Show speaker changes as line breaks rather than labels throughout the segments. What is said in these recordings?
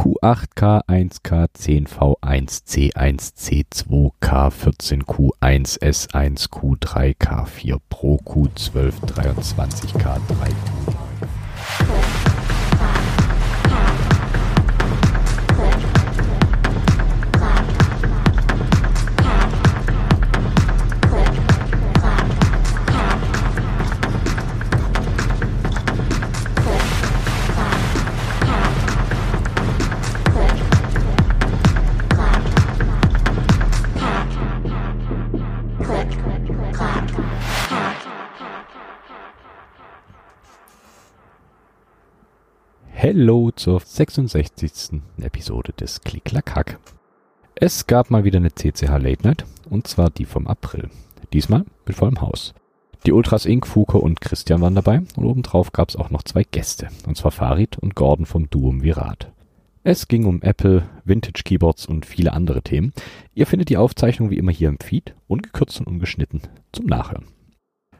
Q8K1K10V1C1C2K14Q1S1Q3K4 Pro Q1223K3Q9. Hello zur 66. Episode des Klicklack Es gab mal wieder eine CCH Late Night und zwar die vom April. Diesmal mit vollem Haus. Die Ultras Inc., Fuke und Christian waren dabei und obendrauf gab es auch noch zwei Gäste, und zwar Farid und Gordon vom Duum Virat. Es ging um Apple, Vintage Keyboards und viele andere Themen. Ihr findet die Aufzeichnung wie immer hier im Feed, ungekürzt und ungeschnitten, zum Nachhören.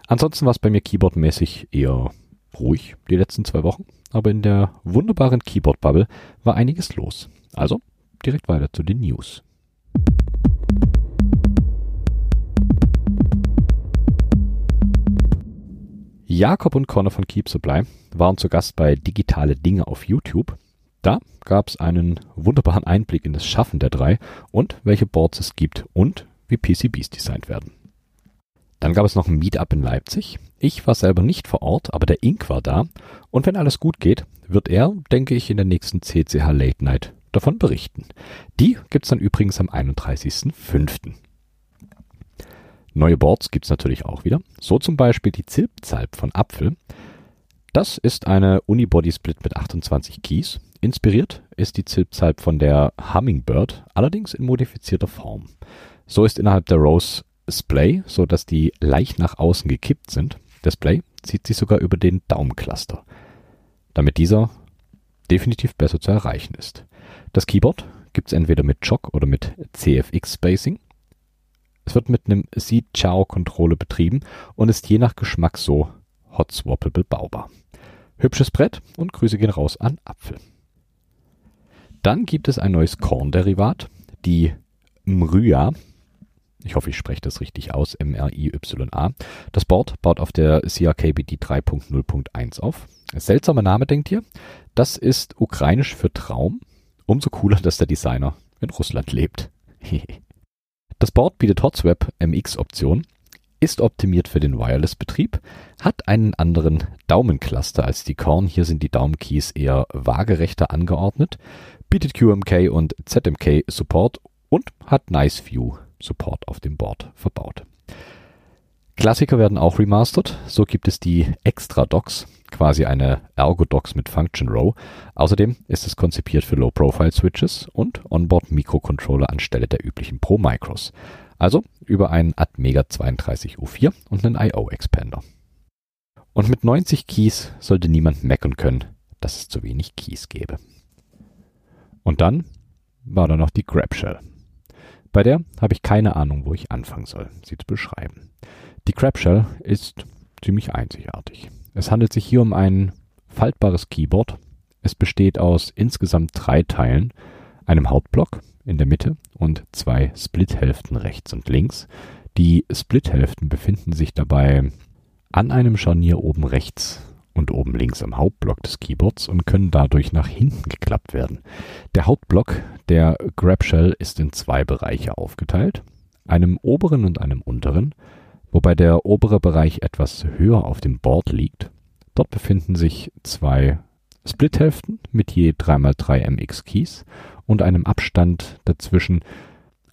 Ansonsten war es bei mir keyboardmäßig eher ruhig die letzten zwei Wochen aber in der wunderbaren Keyboard-Bubble war einiges los. Also direkt weiter zu den News. Jakob und Connor von Keep Supply waren zu Gast bei Digitale Dinge auf YouTube. Da gab es einen wunderbaren Einblick in das Schaffen der drei und welche Boards es gibt und wie PCBs designt werden. Dann gab es noch ein Meetup in Leipzig. Ich war selber nicht vor Ort, aber der Ink war da. Und wenn alles gut geht, wird er, denke ich, in der nächsten CCH Late Night davon berichten. Die gibt's dann übrigens am 31.05. Neue Boards gibt's natürlich auch wieder. So zum Beispiel die Zilpzalp von Apfel. Das ist eine Unibody Split mit 28 Keys. Inspiriert ist die Zilpzalp von der Hummingbird, allerdings in modifizierter Form. So ist innerhalb der Rose Display, so dass die leicht nach außen gekippt sind. Display zieht sich sogar über den Daumencluster, damit dieser definitiv besser zu erreichen ist. Das Keyboard gibt es entweder mit Chock oder mit CFX Spacing. Es wird mit einem Seed Chow Controller betrieben und ist je nach Geschmack so hot swappable baubar. Hübsches Brett und Grüße gehen raus an Apfel. Dann gibt es ein neues Korn-Derivat, die Mrya ich hoffe, ich spreche das richtig aus, M-R-I-Y-A. Das Board baut auf der CRKBD 3.0.1 auf. Seltsamer Name, denkt ihr? Das ist ukrainisch für Traum. Umso cooler, dass der Designer in Russland lebt. das Board bietet Hotswap MX-Option, ist optimiert für den Wireless-Betrieb, hat einen anderen Daumencluster als die Korn. Hier sind die Daumenkeys eher waagerechter angeordnet, bietet QMK und ZMK Support und hat Nice View Support auf dem Board verbaut. Klassiker werden auch remastered. So gibt es die Extra Docks, quasi eine Ergo Docks mit Function Row. Außerdem ist es konzipiert für Low-Profile-Switches und Onboard-Mikrocontroller anstelle der üblichen Pro Micros. Also über einen Atmega 32U4 und einen I.O.-Expander. Und mit 90 Keys sollte niemand meckern können, dass es zu wenig Keys gäbe. Und dann war da noch die Grab Shell. Bei der habe ich keine Ahnung, wo ich anfangen soll, sie zu beschreiben. Die Crabshell ist ziemlich einzigartig. Es handelt sich hier um ein faltbares Keyboard. Es besteht aus insgesamt drei Teilen, einem Hauptblock in der Mitte und zwei Splithälften rechts und links. Die Splithälften befinden sich dabei an einem Scharnier oben rechts und oben links am Hauptblock des Keyboards und können dadurch nach hinten geklappt werden. Der Hauptblock der Grabshell ist in zwei Bereiche aufgeteilt, einem oberen und einem unteren, wobei der obere Bereich etwas höher auf dem Board liegt. Dort befinden sich zwei Splithälften mit je 3x3 MX Keys und einem Abstand dazwischen.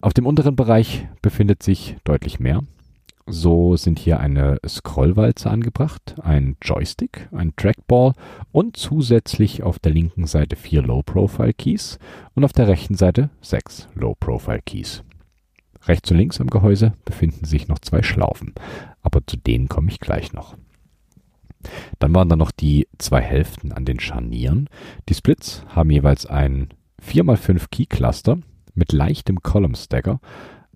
Auf dem unteren Bereich befindet sich deutlich mehr, so sind hier eine Scrollwalze angebracht, ein Joystick, ein Trackball und zusätzlich auf der linken Seite vier Low-Profile-Keys und auf der rechten Seite sechs Low-Profile-Keys. Rechts und links am Gehäuse befinden sich noch zwei Schlaufen, aber zu denen komme ich gleich noch. Dann waren da noch die zwei Hälften an den Scharnieren. Die Splits haben jeweils ein 4x5 Key Cluster mit leichtem Column Stacker,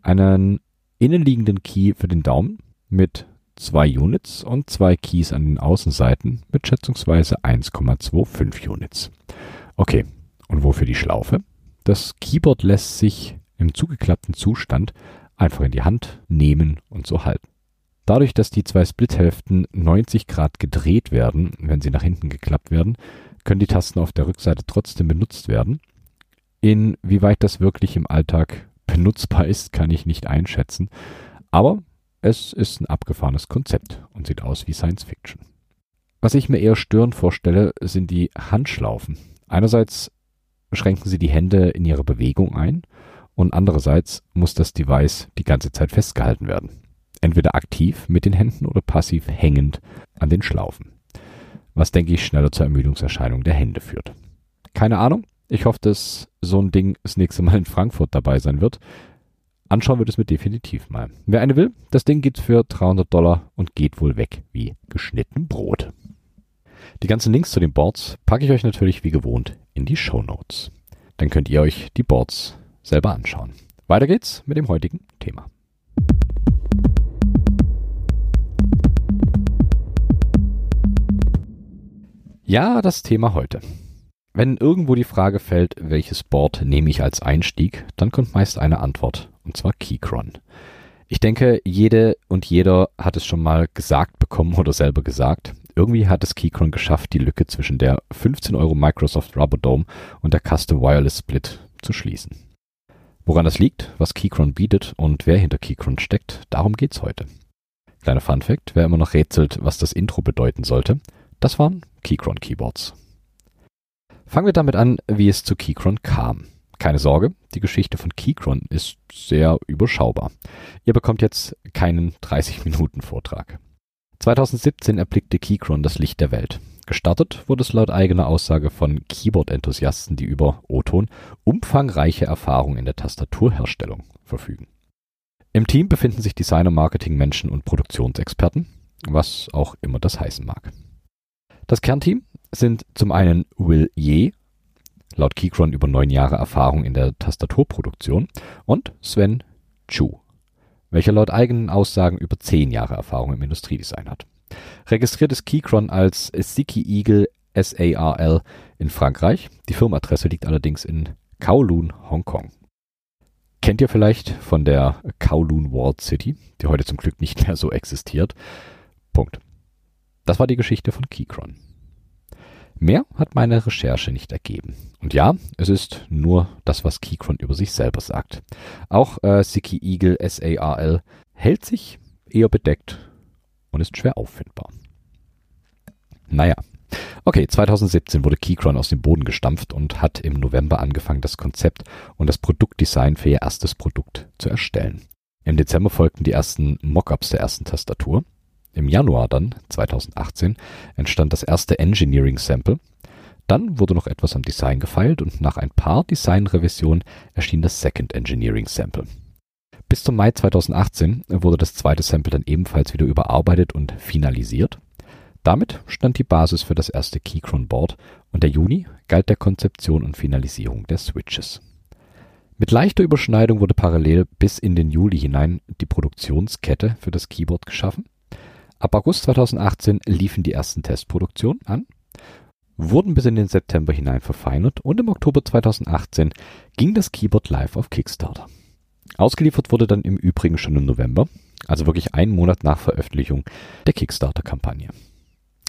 einen innenliegenden Key für den Daumen mit zwei Units und zwei Keys an den Außenseiten mit schätzungsweise 1,25 Units. Okay, Und wofür die Schlaufe? Das Keyboard lässt sich im zugeklappten Zustand einfach in die Hand nehmen und so halten. Dadurch, dass die zwei Splithälften 90 Grad gedreht werden, wenn sie nach hinten geklappt werden, können die Tasten auf der Rückseite trotzdem benutzt werden. Inwieweit das wirklich im Alltag benutzbar ist, kann ich nicht einschätzen. Aber es ist ein abgefahrenes Konzept und sieht aus wie Science Fiction. Was ich mir eher störend vorstelle, sind die Handschlaufen. Einerseits schränken sie die Hände in ihrer Bewegung ein und andererseits muss das Device die ganze Zeit festgehalten werden. Entweder aktiv mit den Händen oder passiv hängend an den Schlaufen. Was denke ich schneller zur Ermüdungserscheinung der Hände führt. Keine Ahnung. Ich hoffe, dass so ein Ding das nächste Mal in Frankfurt dabei sein wird. Anschauen wird es mir definitiv mal. Wer eine will, das Ding gibt's für 300 Dollar und geht wohl weg wie geschnitten Brot. Die ganzen Links zu den Boards packe ich euch natürlich wie gewohnt in die Show Notes. Dann könnt ihr euch die Boards selber anschauen. Weiter geht's mit dem heutigen Thema. Ja, das Thema heute. Wenn irgendwo die Frage fällt, welches Board nehme ich als Einstieg, dann kommt meist eine Antwort, und zwar Keychron. Ich denke, jede und jeder hat es schon mal gesagt bekommen oder selber gesagt. Irgendwie hat es Keychron geschafft, die Lücke zwischen der 15 Euro Microsoft Rubber Dome und der Custom Wireless Split zu schließen. Woran das liegt, was Keychron bietet und wer hinter Keychron steckt, darum geht's heute. Kleiner Fun Fact, wer immer noch rätselt, was das Intro bedeuten sollte, das waren Keychron Keyboards. Fangen wir damit an, wie es zu Keychron kam. Keine Sorge, die Geschichte von Keychron ist sehr überschaubar. Ihr bekommt jetzt keinen 30-Minuten-Vortrag. 2017 erblickte Keychron das Licht der Welt. Gestartet wurde es laut eigener Aussage von Keyboard-Enthusiasten, die über O-Ton umfangreiche Erfahrung in der Tastaturherstellung verfügen. Im Team befinden sich Designer, Marketing-Menschen und Produktionsexperten, was auch immer das heißen mag. Das Kernteam sind zum einen Will Ye, laut Keychron über neun Jahre Erfahrung in der Tastaturproduktion, und Sven Chu, welcher laut eigenen Aussagen über zehn Jahre Erfahrung im Industriedesign hat. Registriert ist Keychron als Siki Eagle SARL in Frankreich. Die Firmenadresse liegt allerdings in Kowloon, Hongkong. Kennt ihr vielleicht von der Kowloon Walled City, die heute zum Glück nicht mehr so existiert. Punkt. Das war die Geschichte von Keychron. Mehr hat meine Recherche nicht ergeben. Und ja, es ist nur das, was Keychron über sich selber sagt. Auch äh, Siki Eagle SARL hält sich eher bedeckt und ist schwer auffindbar. Naja. Okay, 2017 wurde Keychron aus dem Boden gestampft und hat im November angefangen, das Konzept und das Produktdesign für ihr erstes Produkt zu erstellen. Im Dezember folgten die ersten Mockups der ersten Tastatur. Im Januar dann, 2018, entstand das erste Engineering Sample. Dann wurde noch etwas am Design gefeilt und nach ein paar Designrevisionen erschien das Second Engineering Sample. Bis zum Mai 2018 wurde das zweite Sample dann ebenfalls wieder überarbeitet und finalisiert. Damit stand die Basis für das erste Keychron Board und der Juni galt der Konzeption und Finalisierung der Switches. Mit leichter Überschneidung wurde parallel bis in den Juli hinein die Produktionskette für das Keyboard geschaffen. Ab August 2018 liefen die ersten Testproduktionen an, wurden bis in den September hinein verfeinert und im Oktober 2018 ging das Keyboard live auf Kickstarter. Ausgeliefert wurde dann im Übrigen schon im November, also wirklich einen Monat nach Veröffentlichung der Kickstarter-Kampagne.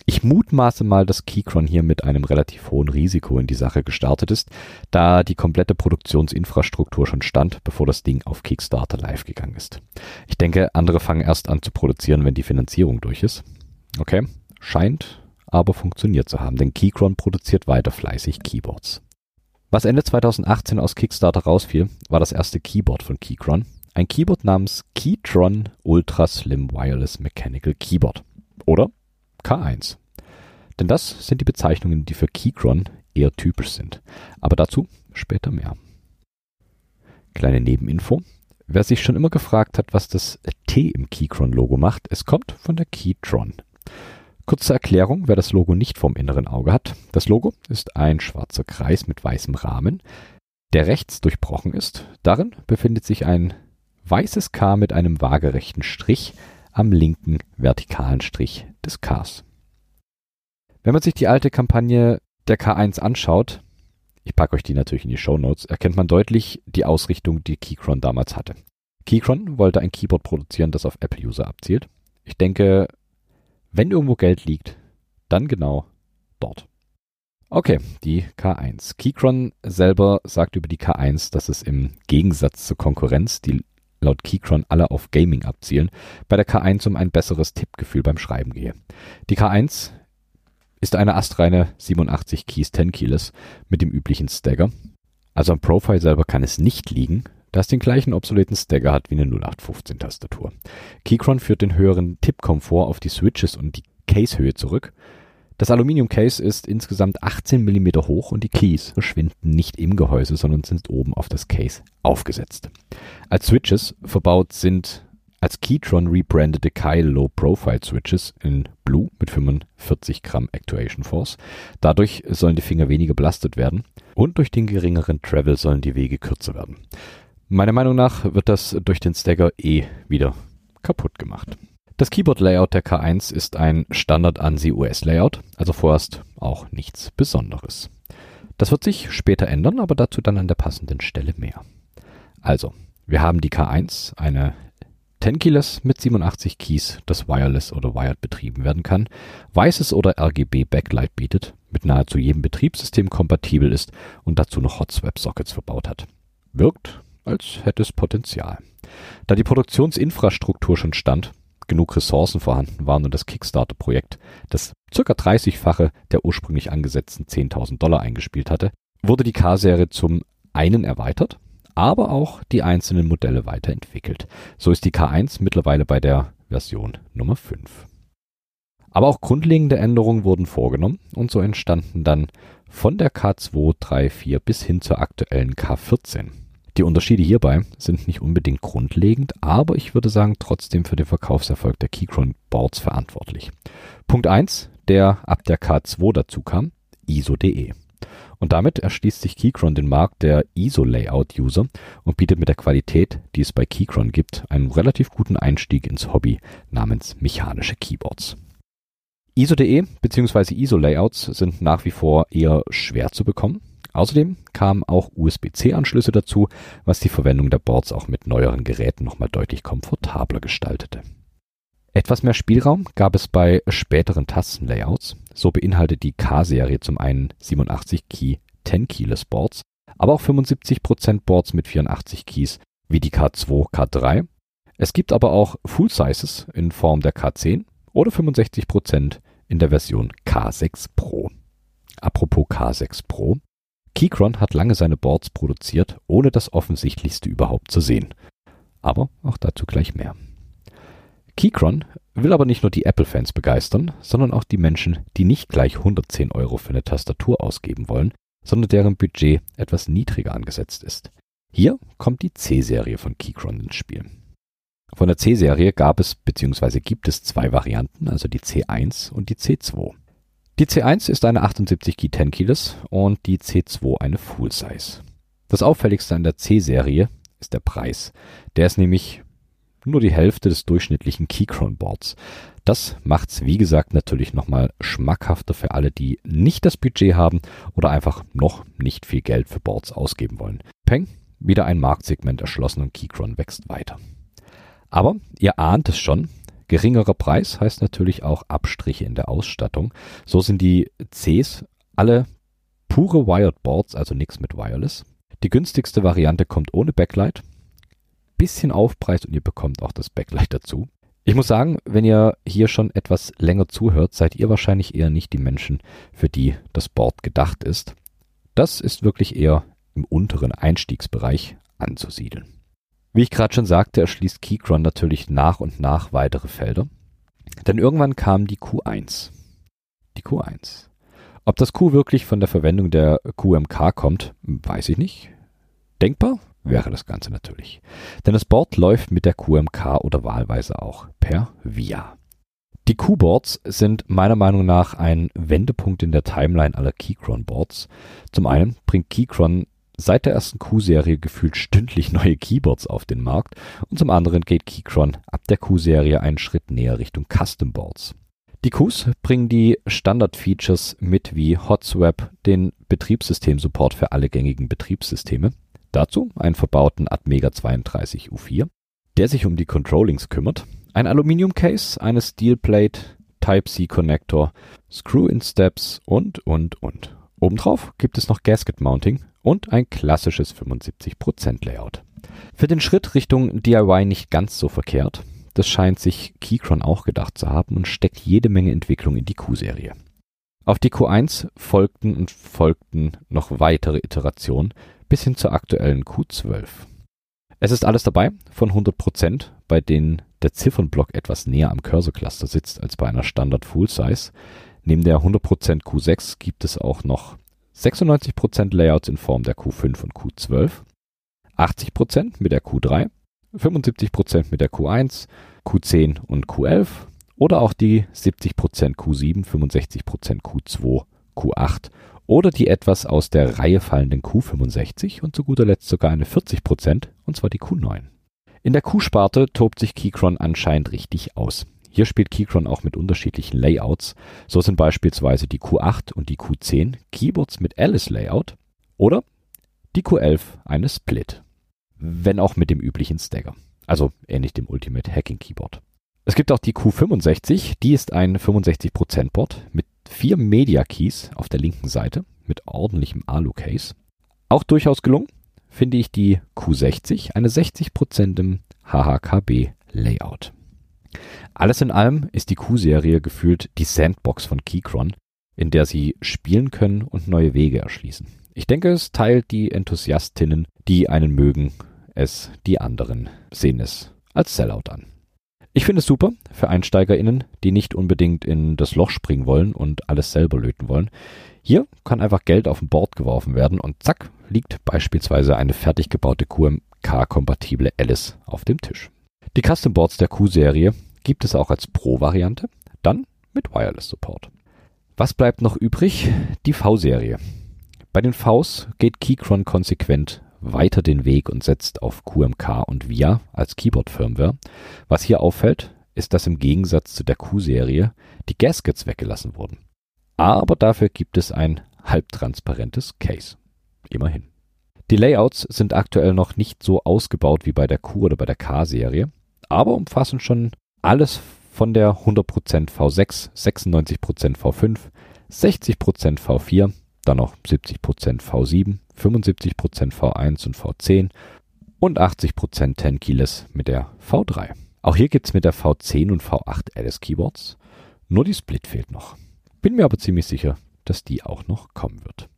Ich mutmaße mal, dass Keychron hier mit einem relativ hohen Risiko in die Sache gestartet ist, da die komplette Produktionsinfrastruktur schon stand, bevor das Ding auf Kickstarter live gegangen ist. Ich denke, andere fangen erst an zu produzieren, wenn die Finanzierung durch ist. Okay, scheint aber funktioniert zu haben, denn Keychron produziert weiter fleißig Keyboards. Was Ende 2018 aus Kickstarter rausfiel, war das erste Keyboard von Keychron. Ein Keyboard namens Keytron Ultra Slim Wireless Mechanical Keyboard. Oder K1. Denn das sind die Bezeichnungen, die für Keychron eher typisch sind. Aber dazu später mehr. Kleine Nebeninfo. Wer sich schon immer gefragt hat, was das T im Keychron-Logo macht, es kommt von der Keytron. Kurze Erklärung, wer das Logo nicht vom inneren Auge hat. Das Logo ist ein schwarzer Kreis mit weißem Rahmen, der rechts durchbrochen ist. Darin befindet sich ein weißes K mit einem waagerechten Strich am linken vertikalen Strich des Ks. Wenn man sich die alte Kampagne der K1 anschaut, ich packe euch die natürlich in die Show Notes, erkennt man deutlich die Ausrichtung, die Keychron damals hatte. Keychron wollte ein Keyboard produzieren, das auf Apple-User abzielt. Ich denke, wenn irgendwo Geld liegt, dann genau dort. Okay, die K1. Keychron selber sagt über die K1, dass es im Gegensatz zur Konkurrenz, die laut Keychron alle auf Gaming abzielen, bei der K1 um ein besseres Tippgefühl beim Schreiben gehe. Die K1 ist eine astreine 87 Keys 10 Keyless mit dem üblichen Stagger. Also am Profile selber kann es nicht liegen, da es den gleichen obsoleten Stagger hat wie eine 0815 Tastatur. Keychron führt den höheren Tippkomfort auf die Switches und die Casehöhe zurück. Das Aluminium-Case ist insgesamt 18 mm hoch und die Keys verschwinden nicht im Gehäuse, sondern sind oben auf das Case aufgesetzt. Als Switches verbaut sind als Keytron rebrandete Kyle Low Profile Switches in Blue mit 45 Gramm Actuation Force. Dadurch sollen die Finger weniger belastet werden und durch den geringeren Travel sollen die Wege kürzer werden. Meiner Meinung nach wird das durch den Stagger eh wieder kaputt gemacht. Das Keyboard-Layout der K1 ist ein Standard-ANSI-US-Layout, also vorerst auch nichts Besonderes. Das wird sich später ändern, aber dazu dann an der passenden Stelle mehr. Also, wir haben die K1, eine 10 Keyless mit 87 Keys, das wireless oder wired betrieben werden kann, weißes oder RGB Backlight bietet, mit nahezu jedem Betriebssystem kompatibel ist und dazu noch Hot Swap Sockets verbaut hat. Wirkt, als hätte es Potenzial. Da die Produktionsinfrastruktur schon stand, genug Ressourcen vorhanden waren und das Kickstarter-Projekt das circa 30-fache der ursprünglich angesetzten 10.000 Dollar eingespielt hatte, wurde die K-Serie zum einen erweitert aber auch die einzelnen Modelle weiterentwickelt. So ist die K1 mittlerweile bei der Version Nummer 5. Aber auch grundlegende Änderungen wurden vorgenommen und so entstanden dann von der K2, 3, 4 bis hin zur aktuellen K14. Die Unterschiede hierbei sind nicht unbedingt grundlegend, aber ich würde sagen trotzdem für den Verkaufserfolg der Keychron Boards verantwortlich. Punkt 1, der ab der K2 dazu kam, ISO.de. Und damit erschließt sich Keychron den Markt der ISO-Layout-User und bietet mit der Qualität, die es bei Keychron gibt, einen relativ guten Einstieg ins Hobby namens mechanische Keyboards. ISO.de bzw. ISO-Layouts sind nach wie vor eher schwer zu bekommen. Außerdem kamen auch USB-C-Anschlüsse dazu, was die Verwendung der Boards auch mit neueren Geräten nochmal deutlich komfortabler gestaltete. Etwas mehr Spielraum gab es bei späteren Tastenlayouts. So beinhaltet die K-Serie zum einen 87 Key 10 Keyless Boards, aber auch 75% Boards mit 84 Keys wie die K2, K3. Es gibt aber auch Full Sizes in Form der K10 oder 65% in der Version K6 Pro. Apropos K6 Pro. Keychron hat lange seine Boards produziert, ohne das Offensichtlichste überhaupt zu sehen. Aber auch dazu gleich mehr. Keychron will aber nicht nur die Apple-Fans begeistern, sondern auch die Menschen, die nicht gleich 110 Euro für eine Tastatur ausgeben wollen, sondern deren Budget etwas niedriger angesetzt ist. Hier kommt die C-Serie von Keychron ins Spiel. Von der C-Serie gab es bzw. gibt es zwei Varianten, also die C1 und die C2. Die C1 ist eine 78 Key 10 Keyless und die C2 eine Full Size. Das auffälligste an der C-Serie ist der Preis. Der ist nämlich nur die Hälfte des durchschnittlichen Keychron-Boards. Das macht's, wie gesagt, natürlich nochmal schmackhafter für alle, die nicht das Budget haben oder einfach noch nicht viel Geld für Boards ausgeben wollen. Peng, wieder ein Marktsegment erschlossen und Keychron wächst weiter. Aber ihr ahnt es schon, geringerer Preis heißt natürlich auch Abstriche in der Ausstattung. So sind die Cs alle pure Wired Boards, also nichts mit Wireless. Die günstigste Variante kommt ohne Backlight, bisschen Aufpreis und ihr bekommt auch das Backlight dazu. Ich muss sagen, wenn ihr hier schon etwas länger zuhört, seid ihr wahrscheinlich eher nicht die Menschen, für die das Board gedacht ist. Das ist wirklich eher im unteren Einstiegsbereich anzusiedeln. Wie ich gerade schon sagte, erschließt Keychron natürlich nach und nach weitere Felder. Denn irgendwann kam die Q1. Die Q1. Ob das Q wirklich von der Verwendung der QMK kommt, weiß ich nicht. Denkbar, wäre das Ganze natürlich. Denn das Board läuft mit der QMK oder wahlweise auch per VIA. Die Q-Boards sind meiner Meinung nach ein Wendepunkt in der Timeline aller Keychron-Boards. Zum einen bringt Keychron seit der ersten Q-Serie gefühlt stündlich neue Keyboards auf den Markt und zum anderen geht Keychron ab der Q-Serie einen Schritt näher Richtung Custom Boards. Die Qs bringen die Standard-Features mit wie HotSwap, den Betriebssystem-Support für alle gängigen Betriebssysteme, dazu einen verbauten Atmega 32 U4, der sich um die Controllings kümmert, ein Aluminium-Case, eine Steelplate, Type-C-Connector, Screw-in-Steps und, und, und. Obendrauf gibt es noch Gasket-Mounting und ein klassisches 75% Layout. Für den Schritt Richtung DIY nicht ganz so verkehrt. Das scheint sich Keychron auch gedacht zu haben und steckt jede Menge Entwicklung in die Q-Serie. Auf die Q1 folgten und folgten noch weitere Iterationen bis hin zur aktuellen Q12. Es ist alles dabei von 100%, bei denen der Ziffernblock etwas näher am Cursor-Cluster sitzt als bei einer Standard Full-Size. Neben der 100% Q6 gibt es auch noch 96% Layouts in Form der Q5 und Q12, 80% mit der Q3, 75% mit der Q1, Q10 und Q11 oder auch die 70% Q7, 65% Q2, Q8 oder die etwas aus der Reihe fallenden Q65 und zu guter Letzt sogar eine 40%, und zwar die Q9. In der Q-Sparte tobt sich Keychron anscheinend richtig aus. Hier spielt Keychron auch mit unterschiedlichen Layouts. So sind beispielsweise die Q8 und die Q10 Keyboards mit Alice Layout oder die Q11 eine Split. Wenn auch mit dem üblichen Stagger. Also ähnlich dem Ultimate Hacking Keyboard. Es gibt auch die Q65, die ist ein 65% Board mit vier Media Keys auf der linken Seite mit ordentlichem Alu-Case. Auch durchaus gelungen finde ich die Q60, eine 60% im HHKB Layout. Alles in allem ist die Q-Serie gefühlt die Sandbox von Keychron, in der sie spielen können und neue Wege erschließen. Ich denke, es teilt die Enthusiastinnen, die einen mögen, es, die anderen sehen es als Sellout an. Ich finde es super für EinsteigerInnen, die nicht unbedingt in das Loch springen wollen und alles selber löten wollen. Hier kann einfach Geld auf ein Board geworfen werden und zack, liegt beispielsweise eine fertig gebaute QMK-kompatible Alice auf dem Tisch. Die Custom Boards der Q-Serie gibt es auch als Pro-Variante, dann mit Wireless Support. Was bleibt noch übrig? Die V-Serie. Bei den Vs geht Keychron konsequent weiter den Weg und setzt auf QMK und VIA als Keyboard-Firmware. Was hier auffällt, ist, dass im Gegensatz zu der Q-Serie die Gaskets weggelassen wurden. Aber dafür gibt es ein halbtransparentes Case. Immerhin. Die Layouts sind aktuell noch nicht so ausgebaut wie bei der Q oder bei der K-Serie, aber umfassen schon alles von der 100% V6, 96% V5, 60% V4, dann noch 70% V7, 75% V1 und V10 und 80% 10 Keyless mit der V3. Auch hier gibt es mit der V10 und V8 Alice Keyboards, nur die Split fehlt noch. Bin mir aber ziemlich sicher, dass die auch noch kommen wird.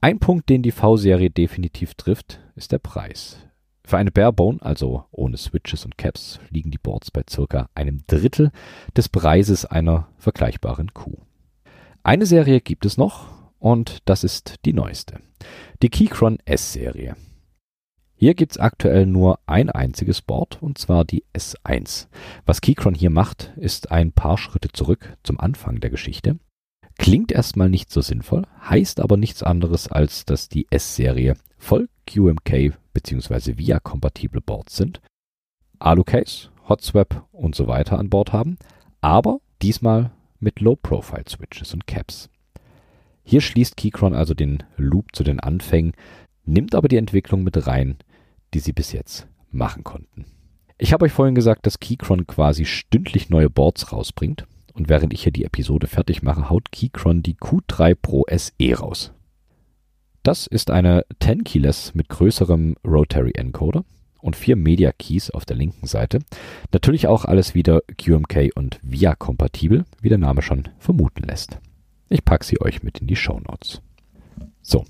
Ein Punkt, den die V-Serie definitiv trifft, ist der Preis. Für eine Barebone, also ohne Switches und Caps, liegen die Boards bei circa einem Drittel des Preises einer vergleichbaren Q. Eine Serie gibt es noch und das ist die neueste. Die Keychron S-Serie. Hier gibt es aktuell nur ein einziges Board und zwar die S1. Was Keychron hier macht, ist ein paar Schritte zurück zum Anfang der Geschichte. Klingt erstmal nicht so sinnvoll, heißt aber nichts anderes als, dass die S-Serie voll QMK bzw. VIA-kompatible Boards sind, Alu-Case, Hotswap und so weiter an Bord haben, aber diesmal mit Low-Profile-Switches und Caps. Hier schließt Keychron also den Loop zu den Anfängen, nimmt aber die Entwicklung mit rein, die sie bis jetzt machen konnten. Ich habe euch vorhin gesagt, dass Keychron quasi stündlich neue Boards rausbringt. Und während ich hier die Episode fertig mache, haut Keychron die Q3 Pro SE raus. Das ist eine 10 Keyless mit größerem Rotary Encoder und vier Media Keys auf der linken Seite. Natürlich auch alles wieder QMK und VIA kompatibel, wie der Name schon vermuten lässt. Ich packe sie euch mit in die Show Notes. So,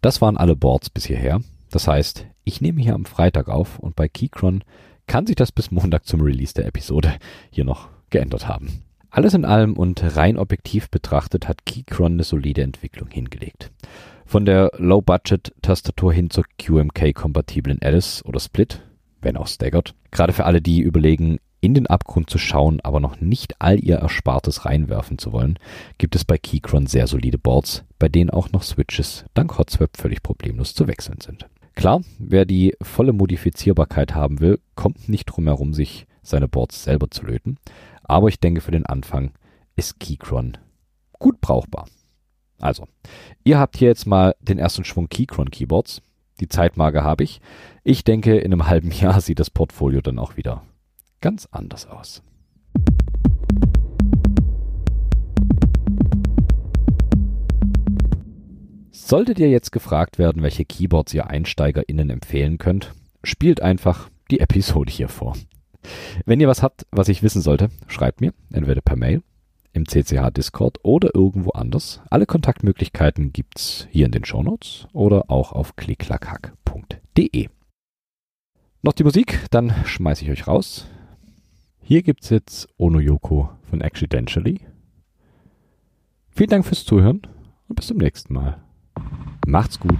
das waren alle Boards bis hierher. Das heißt, ich nehme hier am Freitag auf und bei Keychron kann sich das bis Montag zum Release der Episode hier noch geändert haben. Alles in allem und rein objektiv betrachtet hat Keychron eine solide Entwicklung hingelegt. Von der Low-Budget-Tastatur hin zur QMK-kompatiblen Alice oder Split, wenn auch staggered. Gerade für alle, die überlegen, in den Abgrund zu schauen, aber noch nicht all ihr Erspartes reinwerfen zu wollen, gibt es bei Keychron sehr solide Boards, bei denen auch noch Switches dank Hotswap völlig problemlos zu wechseln sind. Klar, wer die volle Modifizierbarkeit haben will, kommt nicht drum herum, sich seine Boards selber zu löten. Aber ich denke, für den Anfang ist Keychron gut brauchbar. Also, ihr habt hier jetzt mal den ersten Schwung Keychron Keyboards. Die Zeitmarke habe ich. Ich denke, in einem halben Jahr sieht das Portfolio dann auch wieder ganz anders aus. Solltet ihr jetzt gefragt werden, welche Keyboards ihr EinsteigerInnen empfehlen könnt, spielt einfach die Episode hier vor. Wenn ihr was habt, was ich wissen sollte, schreibt mir, entweder per Mail, im CCH Discord oder irgendwo anders. Alle Kontaktmöglichkeiten gibt's hier in den Shownotes oder auch auf klicklackhack.de. Noch die Musik, dann schmeiße ich euch raus. Hier gibt's jetzt Ono Yoko von Accidentally. Vielen Dank fürs Zuhören und bis zum nächsten Mal. Macht's gut.